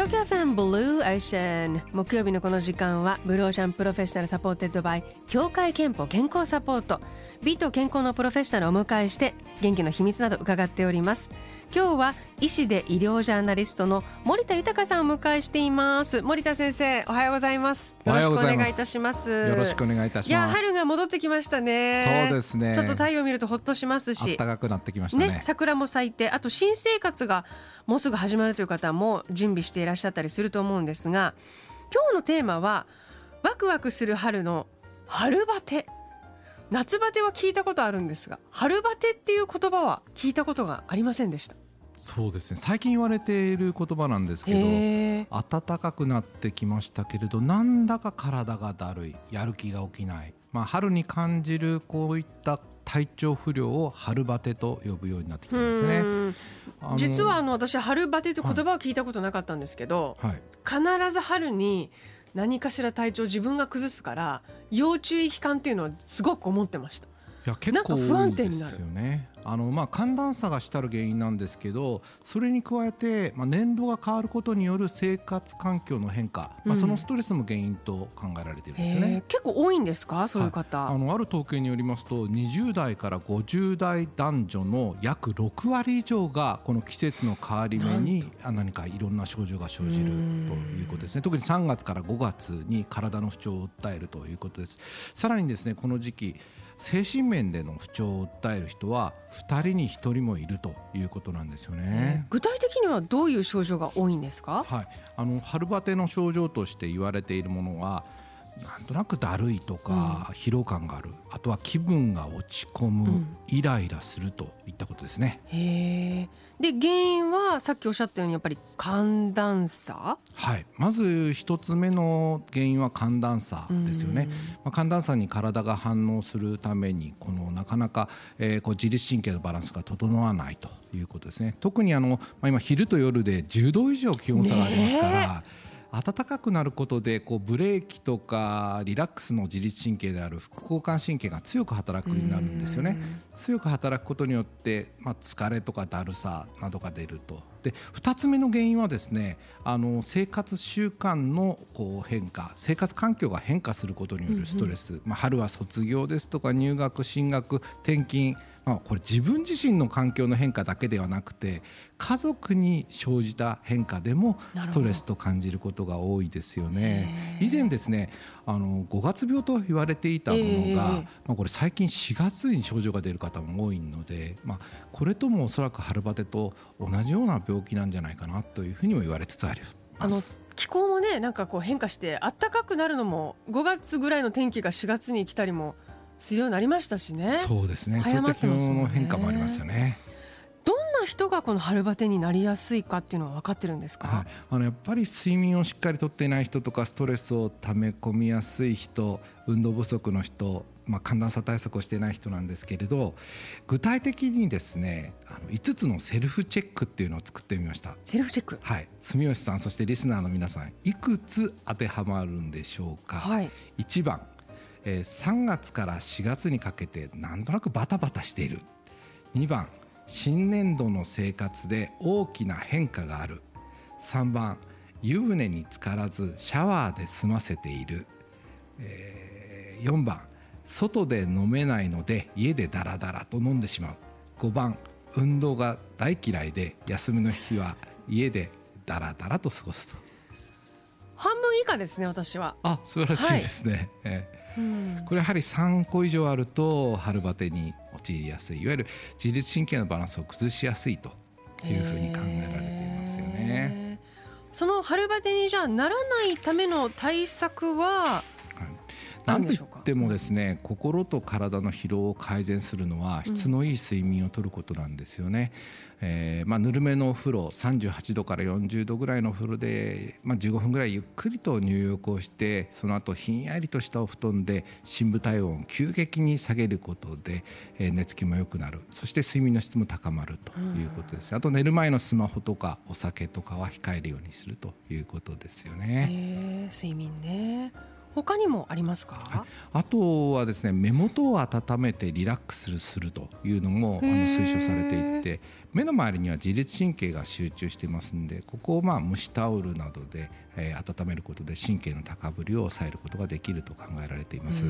東京 FMブルーオーシャン木曜日のこの時間はブルーオーシャン Professional supported by 協会けんぽ健康サポート。美と健康のプロフェッショナルをお迎えして元気の秘密など伺っております。今日は医師で医療ジャーナリストの森田豊さんをお迎えしています。森田先生おはようございます。よろしくお願いいたします。よろしくお願いいたします。いや春が戻ってきましたね。そうですね。ちょっと太陽を見るとほっとしますし。暖かくなってきましたね、ね、桜も咲いてあと新生活がもうすぐ始まるという方も準備していらっしゃったりすると思うんですが今日のテーマはワクワクする春の春バテ。夏バテは聞いたことあるんですが春バテっていう言葉は聞いたことがありませんでした。そうですね。最近言われている言葉なんですけど暖かくなってきましたけれどなんだか体がだるい。やる気が起きない、まあ、春に感じるこういった体調不良を春バテと呼ぶようになってきたんですね。実はあの私春バテという言葉を聞いたことなかったんですけど、はい、必ず春に何かしら体調自分が崩すから要注意期間っていうのはすごく思ってましたいや結構不安定になる。よね。あのまあ寒暖差がしたる原因なんですけどそれに加えて、まあ、年度が変わることによる生活環境の変化、まあ、そのストレスも原因と考えられているんですよね、結構多いんですか？そういう方、はい、あのある統計によりますと20代から50代男女の約6割以上がこの季節の変わり目に何かいろんな症状が生じるということですね。特に3月から5月に体の不調を訴えるということです。さらにですねこの時期精神面での不調を訴える人は2人に1人もいるということなんですよね、具体的にはどういう症状が多いんですか、はい、あの春バテの症状として言われているものはなんとなくだるいとか疲労感がある、うん、あとは気分が落ち込む、うん、イライラするといったことですね。へで原因はさっきおっしゃったようにやっぱり寒暖差？はい。まず一つ目の原因は寒暖差ですよね、まあ、寒暖差に体が反応するためにこのなかなか、えー、こう自律神経のバランスが整わないということですね。特にあの、まあ、今昼と夜で10度以上気温差がありますから、暖かくなることでこうブレーキとかリラックスの自律神経である副交感神経が強く働くようになるんですよね。強く働くことによって、まあ、疲れとかだるさなどが出ると。で2つ目の原因はですねあの生活習慣のこう変化生活環境が変化することによるストレス、まあ、春は卒業ですとか入学進学転勤まあ、これ自分自身の環境の変化だけではなくて家族に生じた変化でもストレスと感じることが多いですよね。以前ですねあの5月病と言われていたものが、まあ、これ最近4月に症状が出る方も多いので、まあ、これともおそらく春バテと同じような病気なんじゃないかなというふうにも言われつつあります。気候もねなんかこう変化して暖かくなるのも5月ぐらいの天気が4月に来たりもするようになりましたしね。そうですね。そういった気温の変化もありますよね。どんな人がこの春バテになりやすいかっていうのは分かってるんですか、はい、あのやっぱり睡眠をしっかりとっていない人とかストレスを溜め込みやすい人運動不足の人、まあ、寒暖差対策をしていない人なんですけれど具体的にですねあの5つのセルフチェックっていうのを作ってみました。セルフチェック？はい。住吉さんそしてリスナーの皆さんいくつ当てはまるんでしょうか、はい、1番えー、3月から4月にかけてなんとなくバタバタしている。2番新年度の生活で大きな変化がある。3番湯船に浸からずシャワーで済ませている、えー、4番外で飲めないので家でダラダラと飲んでしまう。5番運動が大嫌いで休みの日は家でダラダラと過ごすと。半分以下ですね私は。あ素晴らしいですね、はい、えーこれやはり3個以上あると春バテに陥りやすい。いわゆる自律神経のバランスを崩しやすいというふうに考えられていますよね。その春バテにじゃあならないための対策は何と言ってもですね心と体の疲労を改善するのは質のいい睡眠をとることなんですよね、うん、えー、まあ、ぬるめのお風呂38度から40度ぐらいのお風呂で、まあ、15分ぐらいゆっくりと入浴をしてその後ひんやりとしたお布団で深部体温を急激に下げることで、えー、寝つきも良くなる。そして睡眠の質も高まるということです、うん、あと寝る前のスマホとかお酒とかは控えるようにするということですよね。睡眠ね他にもありますか、あとはですね目元を温めてリラックスするというのもあの推奨されていて目の周りには自律神経が集中していますのでここをまあ蒸しタオルなどで、えー、温めることで神経の高ぶりを抑えることができると考えられています。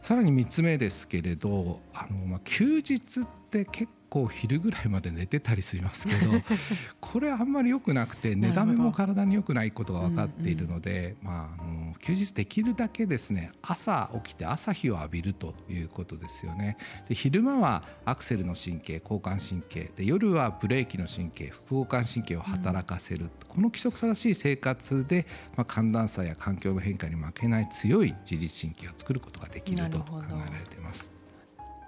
さらに3つ目ですけれどあの、まあ、休日って結構昼ぐらいまで寝てたりしますけど これあんまり良くなくて寝だめも体に良くないことが分かっているので、まあ、あの休日できるだけですね朝起きて朝日を浴びるということですよね。で昼間はアクセルの神経交感神経で夜はブレーキの神経副交感神経を働かせる、うん、この規則正しい生活で、まあ、寒暖差や環境の変化に負けない強い自律神経を作ることができると考えられています。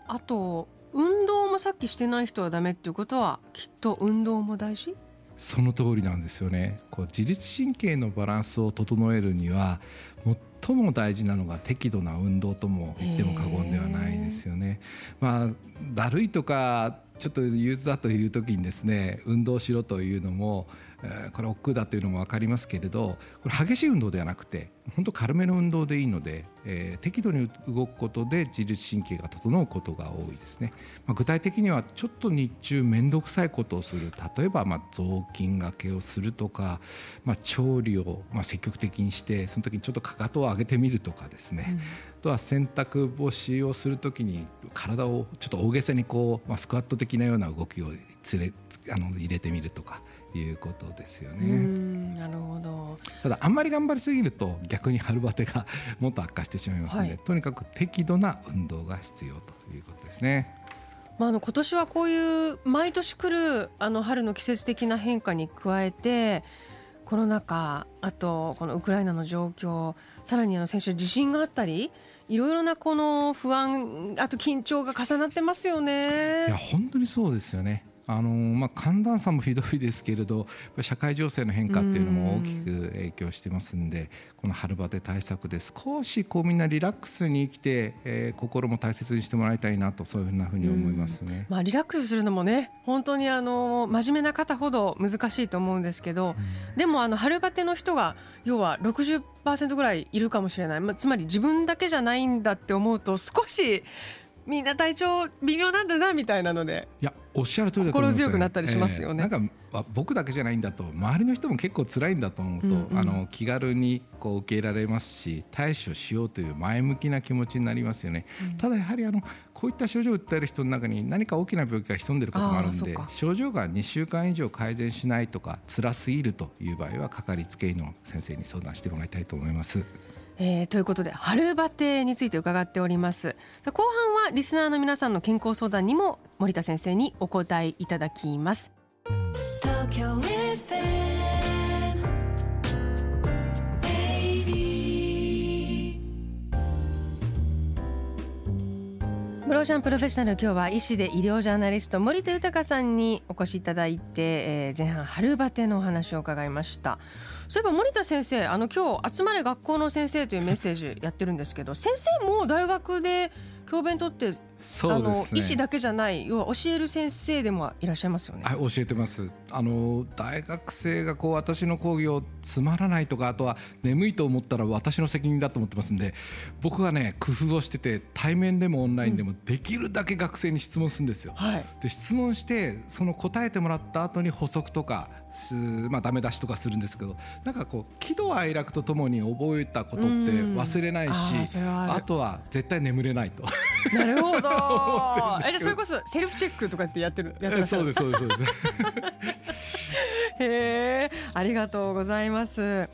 あと運動もさっきしてない人はダメっていうことはきっと運動も大事？その通りなんですよねこう自律神経のバランスを整えるには最も大事なのが適度な運動とも言っても過言ではないですよね。まあ、だるいとかちょっと憂鬱だという時にですね運動しろというのもこれ億劫だというのも分かりますけれどこれ激しい運動ではなくて本当軽めの運動でいいので、えー、適度に動くことで自律神経が整うことが多いですね、まあ、具体的にはちょっと日中面倒くさいことをする。例えばまあ雑巾がけをするとか、まあ、調理をまあ積極的にしてその時にちょっとかかとを上げてみるとかですね、うん、あとは洗濯干しをする時に体をちょっと大げさにこう、まあ、スクワット的なような動きをつれあの入れてみるとか。いうことですよね。なるほどただあんまり頑張りすぎると逆に春バテがもっと悪化してしまいますので、はい、とにかく適度な運動が必要ということですね。まあ、あの今年はこういう毎年来るあの春の季節的な変化に加えてコロナ禍あとこのウクライナの状況さらにあの先週地震があったりいろいろなこの不安あと緊張が重なってますよね。いや本当にそうですよね。あのまあ、寒暖差もひどいですけれど社会情勢の変化っていうのも大きく影響してますんでこの春バテ対策で少しこうみんなリラックスに生きて、えー、心も大切にしてもらいたいなとそういうふうなふうに思いますね、まあ、リラックスするのもね本当にあの真面目な方ほど難しいと思うんですけど、でもあの春バテの人が要は60%ぐらいいるかもしれない、まあ、つまり自分だけじゃないんだって思うと少しみんな体調微妙なんだなみたいなので。いやおっしゃる通りだと思います、心強くなったりしますよね、えー、なんか僕だけじゃないんだと周りの人も結構辛いんだと思うと、うんうん、あの気軽にこう受け入れられますし対処しようという前向きな気持ちになりますよね、うん、ただやはりあのこういった症状を訴える人の中に何か大きな病気が潜んでいることもあるので症状が2週間以上改善しないとか。辛すぎるという場合はかかりつけ医の先生に相談してもらいたいと思います。えー、ということで春バテについて伺っております。後半はリスナーの皆さんの健康相談にも森田先生にお答えいただきます。ブローシャンプロフェッショナル今日は医師で医療ジャーナリスト森田豊さんにお越しいただいて、えー、前半春バテのお話を伺いました。そういえば森田先生あの今日集まれ学校の先生というメッセージやってるんですけど先生も大学で教鞭とってそうです、ね、医師だけじゃない要は教える先生でもいらっしゃいますよね。はい教えてますあの大学生がこう私の講義をつまらないとかあとは眠いと思ったら私の責任だと思ってますんで僕はね工夫をしてて対面でもオンラインでもできるだけ学生に質問するんですよ。はい、で質問してその答えてもらった後に補足とかまあダメ出しとかするんですけどなんかこう喜怒哀楽とともに覚えたことって忘れないしあとは絶対眠れないと。なるほどえじゃそれこそセルフチェックとかってやってるやってそうですそうですそうです。へえありがとうございます。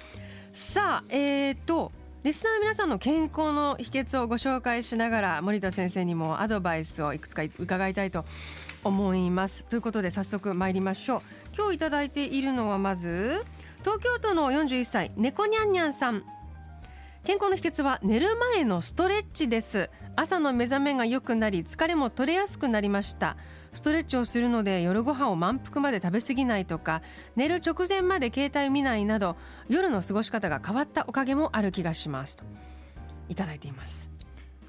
さあえっ、ー、とリスナーの皆さんの健康の秘訣をご紹介しながら森田先生にもアドバイスをいくつか伺いたいと思います。ということで早速参りましょう。今日いただいているのはまず東京都の41歳猫にゃんにゃんさん健康の秘訣は寝る前のストレッチです。朝の目覚めが良くなり疲れも取れやすくなりました。ストレッチをするので夜ご飯を満腹まで食べ過ぎないとか寝る直前まで携帯見ないなど夜の過ごし方が変わったおかげもある気がします。と。いただいています。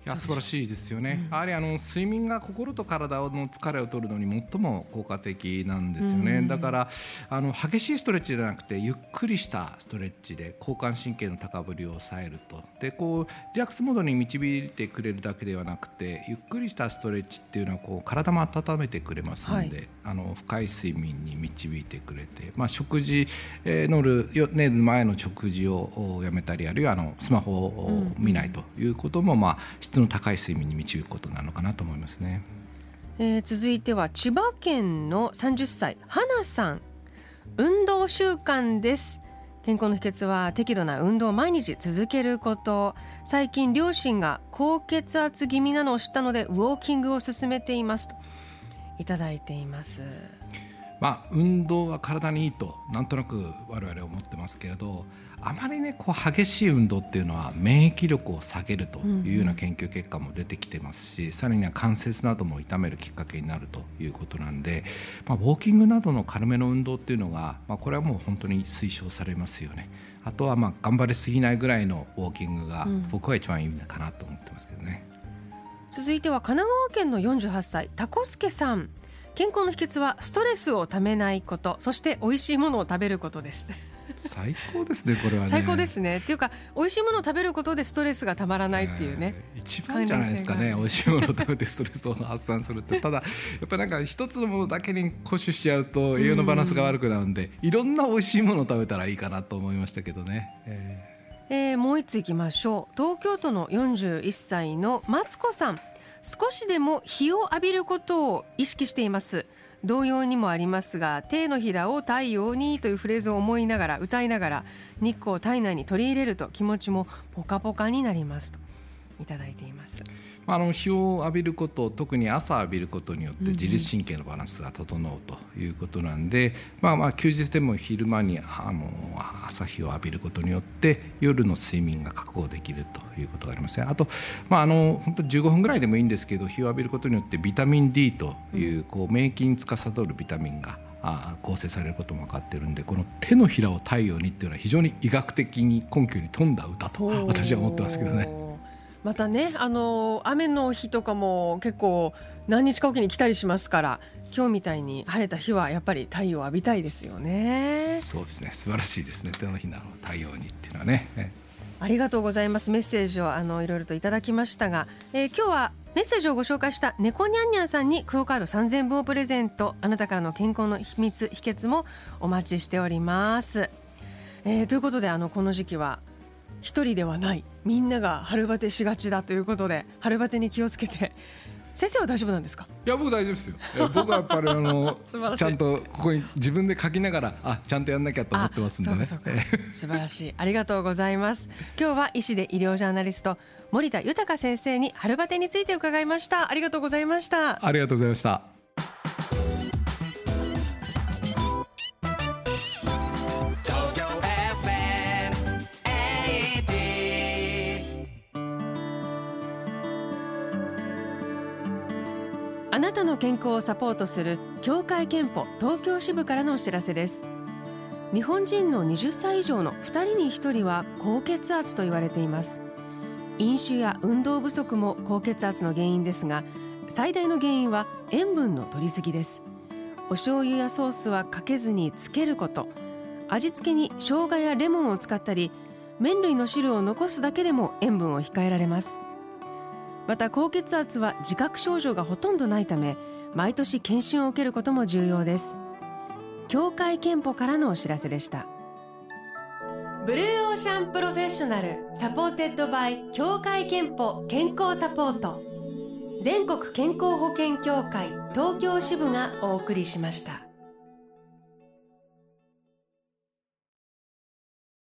いや素晴らしいですよね、うん、やはりあの睡眠が心と体の疲れを取るのに最も効果的なんですよね、うん、だからあの激しいストレッチじゃなくてゆっくりしたストレッチで交感神経の高ぶりを抑えると。でこうリラックスモードに導いてくれるだけではなくてゆっくりしたストレッチっていうのはこう体も温めてくれますので、はい、あの深い睡眠に導いてくれて、まあ、食事、えー、乗る寝る前の食事をやめたりあるいはあのスマホを見ないということも、まあ、質の高い睡眠に導くことなのかなと思いますね。えー、続いては千葉県の30歳花さん。運動習慣です。健康の秘訣は適度な運動を毎日続けること。最近両親が高血圧気味なのを知ったのでウォーキングを進めていますと。いただいています。まあ運動は体にいいとなんとなく我々は思ってますけれどあまりねこう激しい運動っていうのは免疫力を下げるというような研究結果も出てきてますし、うん、さらには関節なども痛めるきっかけになるということなんで、まあ、ウォーキングなどの軽めの運動っていうのが、まあ、これはもう本当に推奨されますよね。あとはまあ頑張りすぎないぐらいのウォーキングが僕は一番いいのかなと思ってますけどね。うん、続いては神奈川県の48歳タコスケさん健康の秘訣はストレスをためないことそして美味しいものを食べることです。最高ですねこれは、ね、最高ですね。っていうか美味しいものを食べることでストレスがたまらないっていうね、えー、一番じゃないですかね美味しいものを食べてストレスを発散するってただやっぱなんか一つのものだけに固執しちゃうと栄養のバランスが悪くなるんで、いろんな美味しいものを食べたらいいかなと思いましたけどね、えー。えー、もう一ついきましょう。東京都の41歳のマツコさん少しでも日を浴びることを意識しています同様にもありますが手のひらを太陽にというフレーズを思いながら歌いながら日光を体内に取り入れると気持ちもポカポカになりますといただいています。あの日を浴びること特に朝浴びることによって自律神経のバランスが整うということなんで、うんまあまあ休日でも昼間にあの朝日を浴びることによって夜の睡眠が確保できるということがありますね。あと、まあ、あの本当15分ぐらいでもいいんですけど日を浴びることによってビタミン D という,、こう免疫に司るビタミンがあ構成されることも分かってるんでこの手のひらを太陽にっていうのは非常に医学的に根拠に富んだ歌と私は思ってますけどね。またねあの雨の日とかも結構何日かおきに来たりしますから今日みたいに晴れた日はやっぱり太陽を浴びたいですよね。そうですね。素晴らしいですね。手のひらの太陽にっていうのはね。ありがとうございます。メッセージをあのいろいろといただきましたが、えー、今日はメッセージをご紹介した猫ニャンニャンさんにクオカード3000分をプレゼント。あなたからの健康の秘密秘訣もお待ちしております、えー、ということであのこの時期は一人ではない。みんなが春バテしがちだということで春バテに気をつけて。先生は大丈夫なんですか？いや僕大丈夫ですよ。僕はやっぱりあの ちゃんとここに自分で書きながらあちゃんとやんなきゃと思ってますんでね。素晴らしい。ありがとうございます。今日は医師で医療ジャーナリスト森田豊先生に春バテについて伺いました。ありがとうございました。ありがとうございましたあなたの健康をサポートする協会憲法東京支部からのお知らせです。日本人の20歳以上の2人に1人は高血圧と言われています。飲酒や運動不足も高血圧の原因ですが最大の原因は塩分の摂りすぎです。お醤油やソースはかけずにつけること。味付けに生姜やレモンを使ったり麺類の汁を残すだけでも塩分を控えられます。また高血圧は自覚症状がほとんどないため毎年検診を受けることも重要です。協会けんぽからのお知らせでした。ブルーオーシャン Professional supported by 協会けんぽ健康サポート。全国健康保険協会東京支部がお送りしました。